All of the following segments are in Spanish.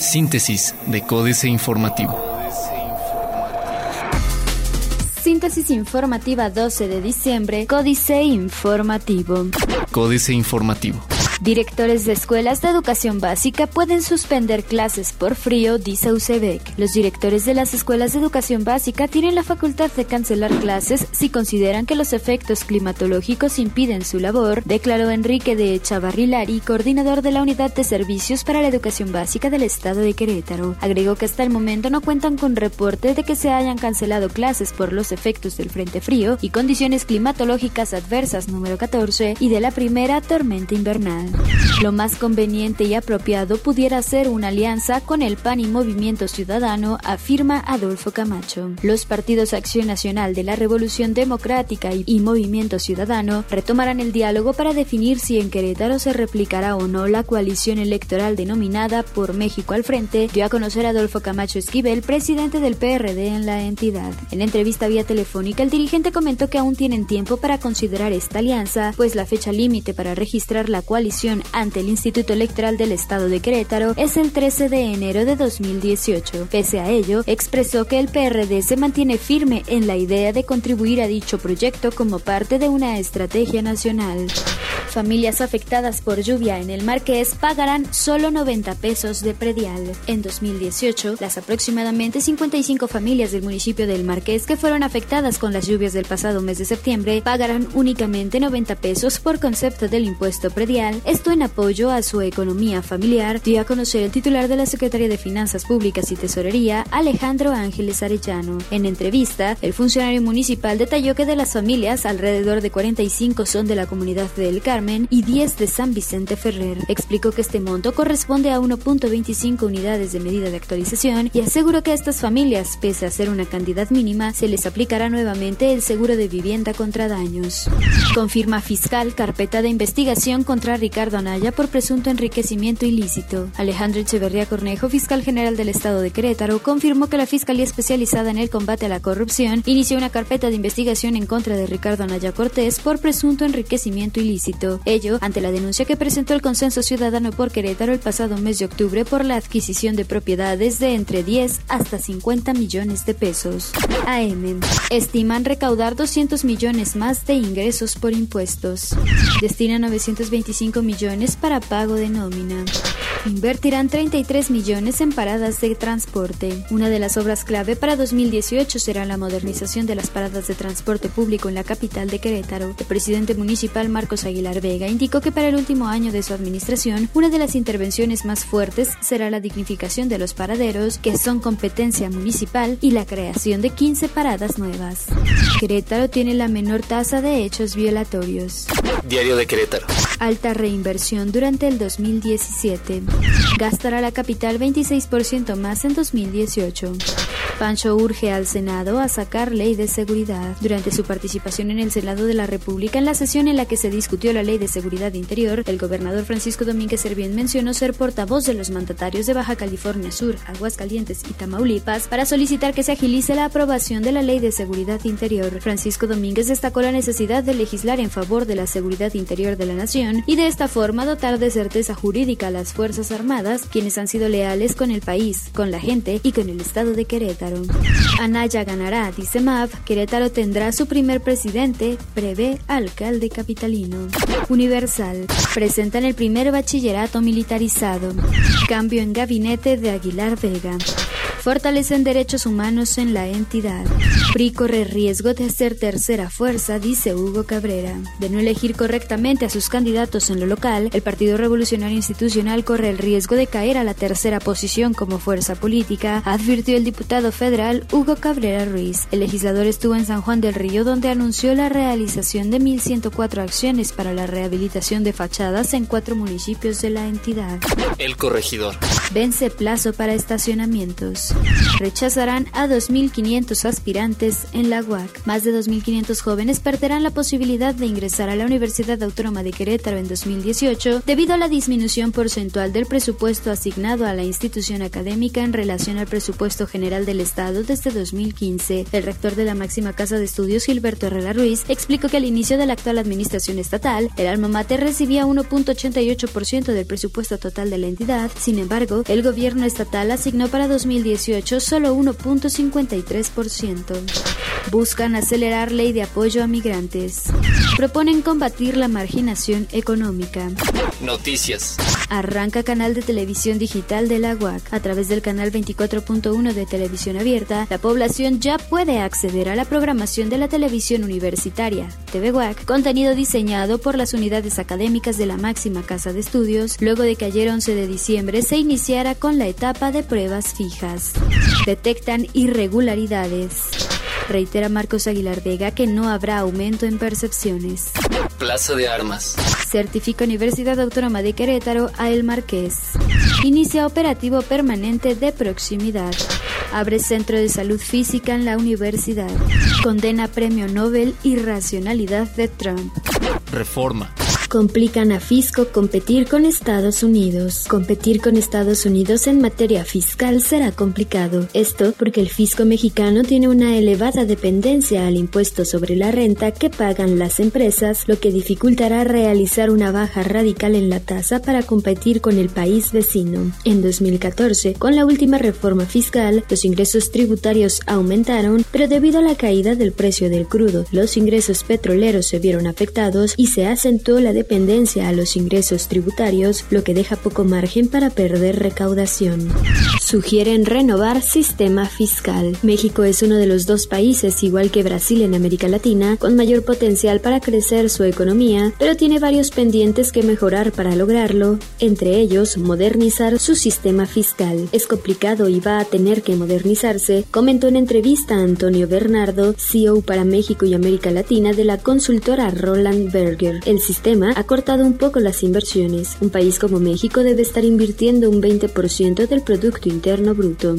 Síntesis de Códice Informativo. Síntesis informativa 12 de diciembre, Códice Informativo. Códice Informativo. Directores de escuelas de educación básica pueden suspender clases por frío, dice UCEBEC. Los directores de las escuelas de educación básica tienen la facultad de cancelar clases si consideran que los efectos climatológicos impiden su labor, declaró Enrique de Chavarrilari, coordinador de la Unidad de Servicios para la Educación Básica del Estado de Querétaro. Agregó que hasta el momento no cuentan con reporte de que se hayan cancelado clases por los efectos del Frente Frío y condiciones climatológicas adversas número 14 y de la primera tormenta invernal. Lo más conveniente y apropiado pudiera ser una alianza con el PAN y Movimiento Ciudadano, afirma Adolfo Camacho. Los partidos Acción Nacional de la Revolución Democrática y Movimiento Ciudadano retomarán el diálogo para definir si en Querétaro se replicará o no la coalición electoral denominada por México al frente, dio a conocer Adolfo Camacho Esquivel, presidente del PRD en la entidad. En entrevista vía telefónica, el dirigente comentó que aún tienen tiempo para considerar esta alianza, pues la fecha límite para registrar la coalición ante el Instituto Electoral del Estado de Querétaro es el 13 de enero de 2018. Pese a ello, expresó que el PRD se mantiene firme en la idea de contribuir a dicho proyecto como parte de una estrategia nacional. Familias afectadas por lluvia en el Marqués pagarán solo 90 pesos de predial. En 2018, las aproximadamente 55 familias del municipio del Marqués que fueron afectadas con las lluvias del pasado mes de septiembre pagarán únicamente 90 pesos por concepto del impuesto predial esto en apoyo a su economía familiar, dio a conocer el titular de la Secretaría de Finanzas Públicas y Tesorería, Alejandro Ángeles Arellano. En entrevista, el funcionario municipal detalló que de las familias, alrededor de 45 son de la comunidad de El Carmen y 10 de San Vicente Ferrer. Explicó que este monto corresponde a 1.25 unidades de medida de actualización y aseguró que a estas familias, pese a ser una cantidad mínima, se les aplicará nuevamente el seguro de vivienda contra daños. Confirma fiscal carpeta de investigación contra Ricardo Ricardo Anaya por presunto enriquecimiento ilícito. Alejandro Echeverría Cornejo, fiscal general del Estado de Querétaro, confirmó que la Fiscalía Especializada en el Combate a la Corrupción inició una carpeta de investigación en contra de Ricardo Anaya Cortés por presunto enriquecimiento ilícito. Ello ante la denuncia que presentó el Consenso Ciudadano por Querétaro el pasado mes de octubre por la adquisición de propiedades de entre 10 hasta 50 millones de pesos. AM. Estiman recaudar 200 millones más de ingresos por impuestos. Destina 925 millones para pago de nómina. Invertirán 33 millones en paradas de transporte. Una de las obras clave para 2018 será la modernización de las paradas de transporte público en la capital de Querétaro. El presidente municipal Marcos Aguilar Vega indicó que para el último año de su administración, una de las intervenciones más fuertes será la dignificación de los paraderos, que son competencia municipal, y la creación de 15 paradas nuevas. Querétaro tiene la menor tasa de hechos violatorios. Diario de Querétaro. Alta reinversión durante el 2017. Gastará la capital 26% más en 2018. Pancho urge al Senado a sacar ley de seguridad. Durante su participación en el Senado de la República, en la sesión en la que se discutió la ley de seguridad interior, el gobernador Francisco Domínguez Servién mencionó ser portavoz de los mandatarios de Baja California Sur, Aguascalientes y Tamaulipas para solicitar que se agilice la aprobación de la ley de seguridad interior. Francisco Domínguez destacó la necesidad de legislar en favor de la seguridad interior de la nación y de esta forma dotar de certeza jurídica a las Fuerzas Armadas, quienes han sido leales con el país, con la gente y con el Estado de Querétaro. Anaya ganará, dice MAV, Querétaro tendrá su primer presidente, prevé alcalde capitalino. Universal, presentan el primer bachillerato militarizado. Cambio en gabinete de Aguilar Vega fortalecen derechos humanos en la entidad. PRI corre riesgo de ser tercera fuerza, dice Hugo Cabrera. De no elegir correctamente a sus candidatos en lo local, el Partido Revolucionario Institucional corre el riesgo de caer a la tercera posición como fuerza política, advirtió el diputado federal Hugo Cabrera Ruiz. El legislador estuvo en San Juan del Río donde anunció la realización de 1.104 acciones para la rehabilitación de fachadas en cuatro municipios de la entidad. El corregidor. Vence plazo para estacionamientos. Rechazarán a 2.500 aspirantes en la UAC. Más de 2.500 jóvenes perderán la posibilidad de ingresar a la Universidad Autónoma de Querétaro en 2018 debido a la disminución porcentual del presupuesto asignado a la institución académica en relación al presupuesto general del Estado desde 2015. El rector de la máxima casa de estudios, Gilberto Herrera Ruiz, explicó que al inicio de la actual administración estatal, el alma mater recibía 1.88% del presupuesto total de la entidad. Sin embargo, el gobierno estatal asignó para 2018 solo 1.53%. Buscan acelerar ley de apoyo a migrantes. Proponen combatir la marginación económica. Noticias. Arranca canal de televisión digital de la UAC. A través del canal 24.1 de televisión abierta, la población ya puede acceder a la programación de la televisión universitaria, TV UAC, contenido diseñado por las unidades académicas de la máxima casa de estudios, luego de que ayer 11 de diciembre se iniciara con la etapa de pruebas fijas. Detectan irregularidades. Reitera Marcos Aguilar Vega que no habrá aumento en percepciones. Plaza de Armas. Certifica Universidad Autónoma de Querétaro a El Marqués. Inicia operativo permanente de proximidad. Abre centro de salud física en la universidad. Condena premio Nobel Irracionalidad de Trump. Reforma complican a Fisco competir con Estados Unidos. Competir con Estados Unidos en materia fiscal será complicado. Esto porque el fisco mexicano tiene una elevada dependencia al impuesto sobre la renta que pagan las empresas, lo que dificultará realizar una baja radical en la tasa para competir con el país vecino. En 2014, con la última reforma fiscal, los ingresos tributarios aumentaron, pero debido a la caída del precio del crudo, los ingresos petroleros se vieron afectados y se acentuó la dependencia a los ingresos tributarios, lo que deja poco margen para perder recaudación. Sugieren renovar sistema fiscal. México es uno de los dos países, igual que Brasil en América Latina, con mayor potencial para crecer su economía, pero tiene varios pendientes que mejorar para lograrlo, entre ellos modernizar su sistema fiscal. Es complicado y va a tener que modernizarse, comentó en entrevista Antonio Bernardo, CEO para México y América Latina de la consultora Roland Berger. El sistema ha cortado un poco las inversiones. Un país como México debe estar invirtiendo un 20% del Producto Interno Bruto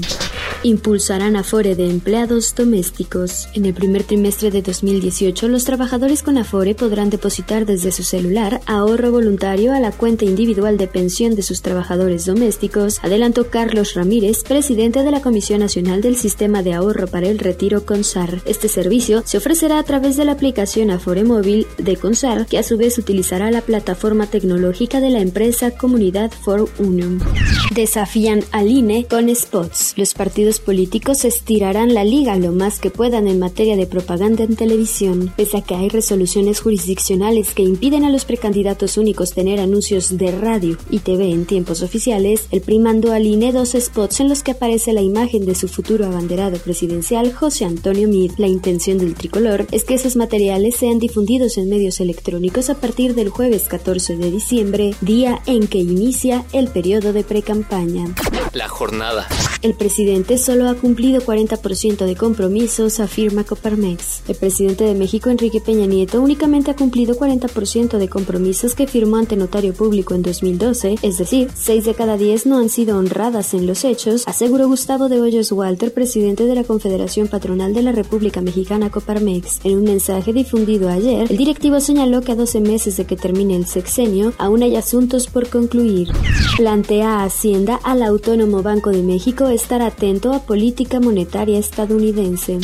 impulsarán Afore de empleados domésticos. En el primer trimestre de 2018, los trabajadores con Afore podrán depositar desde su celular ahorro voluntario a la cuenta individual de pensión de sus trabajadores domésticos, adelantó Carlos Ramírez, presidente de la Comisión Nacional del Sistema de Ahorro para el Retiro CONSAR. Este servicio se ofrecerá a través de la aplicación Afore Móvil de CONSAR, que a su vez utilizará la plataforma tecnológica de la empresa Comunidad for Union. Desafían al INE con spots. Los partidos políticos estirarán la liga lo más que puedan en materia de propaganda en televisión, pese a que hay resoluciones jurisdiccionales que impiden a los precandidatos únicos tener anuncios de radio y TV en tiempos oficiales, el PRI mandó INE dos spots en los que aparece la imagen de su futuro abanderado presidencial José Antonio Mid. La intención del tricolor es que esos materiales sean difundidos en medios electrónicos a partir del jueves 14 de diciembre, día en que inicia el periodo de precampaña. La jornada. El presidente solo ha cumplido 40% de compromisos, afirma Coparmex. El presidente de México, Enrique Peña Nieto, únicamente ha cumplido 40% de compromisos que firmó ante notario público en 2012, es decir, 6 de cada 10 no han sido honradas en los hechos, aseguró Gustavo de Hoyos Walter, presidente de la Confederación Patronal de la República Mexicana Coparmex. En un mensaje difundido ayer, el directivo señaló que a 12 meses de que termine el sexenio, aún hay asuntos por concluir. Plantea a Hacienda al Autónomo Banco de México estar atento a política monetaria estadounidense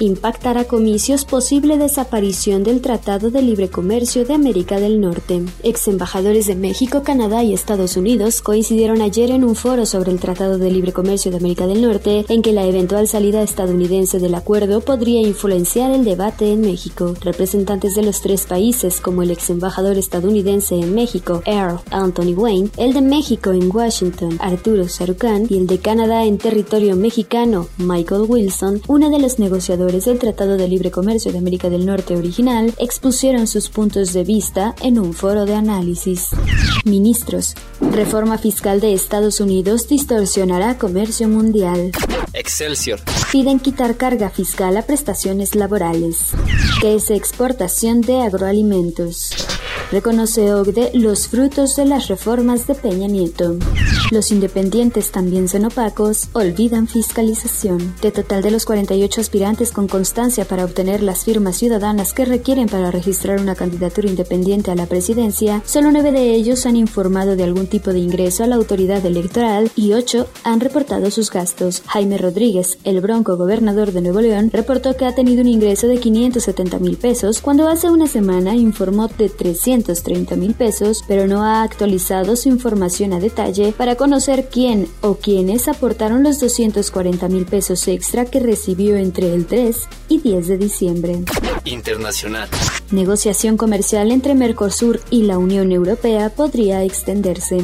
impactará comicios posible desaparición del Tratado de Libre Comercio de América del Norte. Ex embajadores de México, Canadá y Estados Unidos coincidieron ayer en un foro sobre el Tratado de Libre Comercio de América del Norte, en que la eventual salida estadounidense del acuerdo podría influenciar el debate en México. Representantes de los tres países, como el ex embajador estadounidense en México, Earl Anthony Wayne, el de México en Washington, Arturo Sarucán, y el de Canadá en territorio mexicano, Michael Wilson, uno de los negociadores del Tratado de Libre Comercio de América del Norte original expusieron sus puntos de vista en un foro de análisis. Ministros. Reforma fiscal de Estados Unidos distorsionará comercio mundial. Excelsior. Piden quitar carga fiscal a prestaciones laborales. Que es exportación de agroalimentos. Reconoce OCDE los frutos de las reformas de Peña Nieto. Los independientes también son opacos, olvidan fiscalización. De total de los 48 aspirantes con constancia para obtener las firmas ciudadanas que requieren para registrar una candidatura independiente a la presidencia, solo nueve de ellos han informado de algún tipo de ingreso a la autoridad electoral y ocho han reportado sus gastos. Jaime Rodríguez, el bronco gobernador de Nuevo León, reportó que ha tenido un ingreso de 570 mil pesos cuando hace una semana informó de 330 mil pesos, pero no ha actualizado su información a detalle para conocer quién o quiénes aportaron los 240 mil pesos extra que recibió entre el 3 y 10 de diciembre. Internacional. Negociación comercial entre Mercosur y la Unión Europea podría extenderse.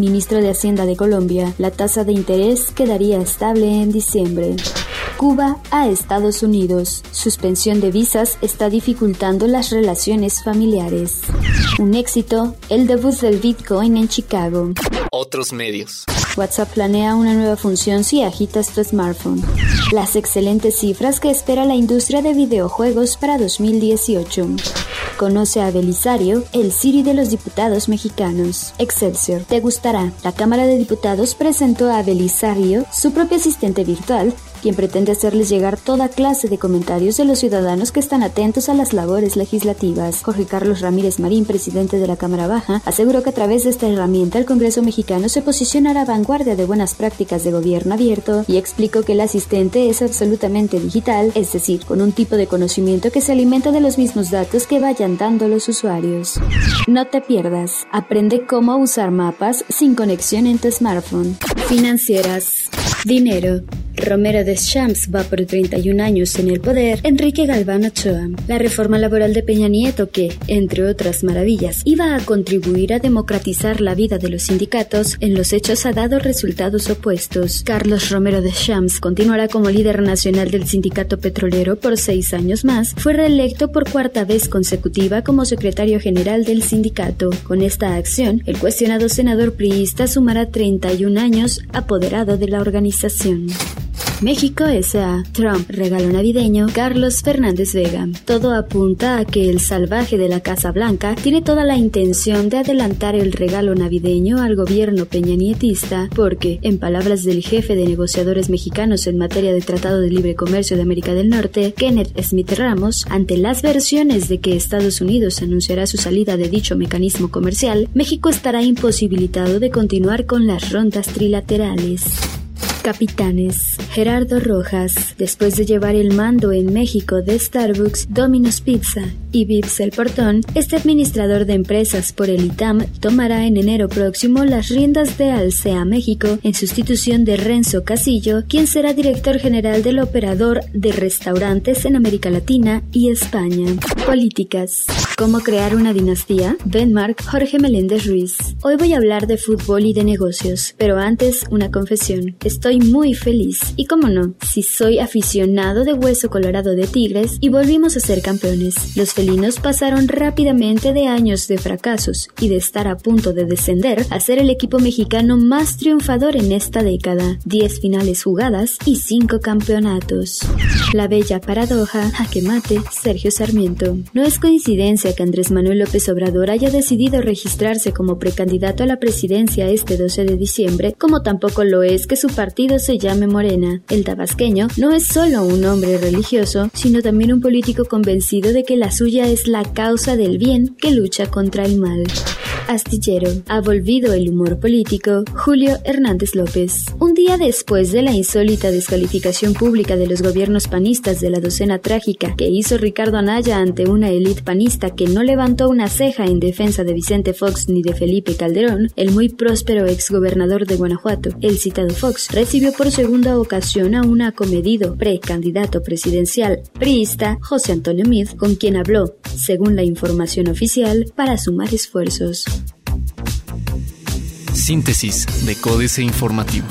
Ministro de Hacienda de Colombia, la tasa de interés quedaría estable en diciembre. Cuba a Estados Unidos. Suspensión de visas está dificultando las relaciones familiares. Un éxito, el debut del Bitcoin en Chicago. Otros medios. WhatsApp planea una nueva función si agitas tu smartphone. Las excelentes cifras que espera la industria de videojuegos para 2018. Conoce a Belisario, el Siri de los diputados mexicanos. Excelsior. Te gustará. La Cámara de Diputados presentó a Belisario, su propio asistente virtual, quien pretende hacerles llegar toda clase de comentarios de los ciudadanos que están atentos a las labores legislativas. Jorge Carlos Ramírez Marín, presidente de la Cámara Baja, aseguró que a través de esta herramienta el Congreso mexicano se posicionará a vanguardia de buenas prácticas de gobierno abierto y explicó que el asistente es absolutamente digital, es decir, con un tipo de conocimiento que se alimenta de los mismos datos que vayan dando los usuarios. No te pierdas, aprende cómo usar mapas sin conexión en tu smartphone. Financieras. Dinero. Romero de Champs va por 31 años en el poder, Enrique Galván Ochoa. La reforma laboral de Peña Nieto que, entre otras maravillas, iba a contribuir a democratizar la vida de los sindicatos, en los hechos ha dado resultados opuestos. Carlos Romero de Champs continuará como líder nacional del sindicato petrolero por seis años más. Fue reelecto por cuarta vez consecutiva como secretario general del sindicato. Con esta acción, el cuestionado senador priista sumará 31 años apoderado de la organización. México S.A. Trump, regalo navideño, Carlos Fernández Vega. Todo apunta a que el salvaje de la Casa Blanca tiene toda la intención de adelantar el regalo navideño al gobierno peñanietista porque, en palabras del jefe de negociadores mexicanos en materia de Tratado de Libre Comercio de América del Norte, Kenneth Smith Ramos, ante las versiones de que Estados Unidos anunciará su salida de dicho mecanismo comercial, México estará imposibilitado de continuar con las rondas trilaterales. Capitanes. Gerardo Rojas, después de llevar el mando en México de Starbucks, Domino's Pizza y Vips El Portón, este administrador de empresas por el ITAM tomará en enero próximo las riendas de Alsea México en sustitución de Renzo Casillo, quien será director general del operador de restaurantes en América Latina y España. Políticas. ¿Cómo crear una dinastía? Denmark, Jorge Meléndez Ruiz. Hoy voy a hablar de fútbol y de negocios, pero antes una confesión. Estoy muy feliz. Y cómo no, si soy aficionado de hueso colorado de Tigres y volvimos a ser campeones. Los felinos pasaron rápidamente de años de fracasos y de estar a punto de descender a ser el equipo mexicano más triunfador en esta década. 10 finales jugadas y 5 campeonatos. La bella paradoja, jaque mate, Sergio Sarmiento. No es coincidencia que Andrés Manuel López Obrador haya decidido registrarse como precandidato a la presidencia este 12 de diciembre, como tampoco lo es que su partido se llame Morena. El tabasqueño no es solo un hombre religioso, sino también un político convencido de que la suya es la causa del bien que lucha contra el mal. Astillero. Ha volvido el humor político. Julio Hernández López. Un día después de la insólita descalificación pública de los gobiernos panistas de la docena trágica que hizo Ricardo Anaya ante una élite panista que no levantó una ceja en defensa de Vicente Fox ni de Felipe Calderón, el muy próspero exgobernador de Guanajuato, el citado Fox, recibió por segunda ocasión a un acomedido precandidato presidencial priista, José Antonio Mid, con quien habló, según la información oficial, para sumar esfuerzos. Síntesis de Códice Informativo.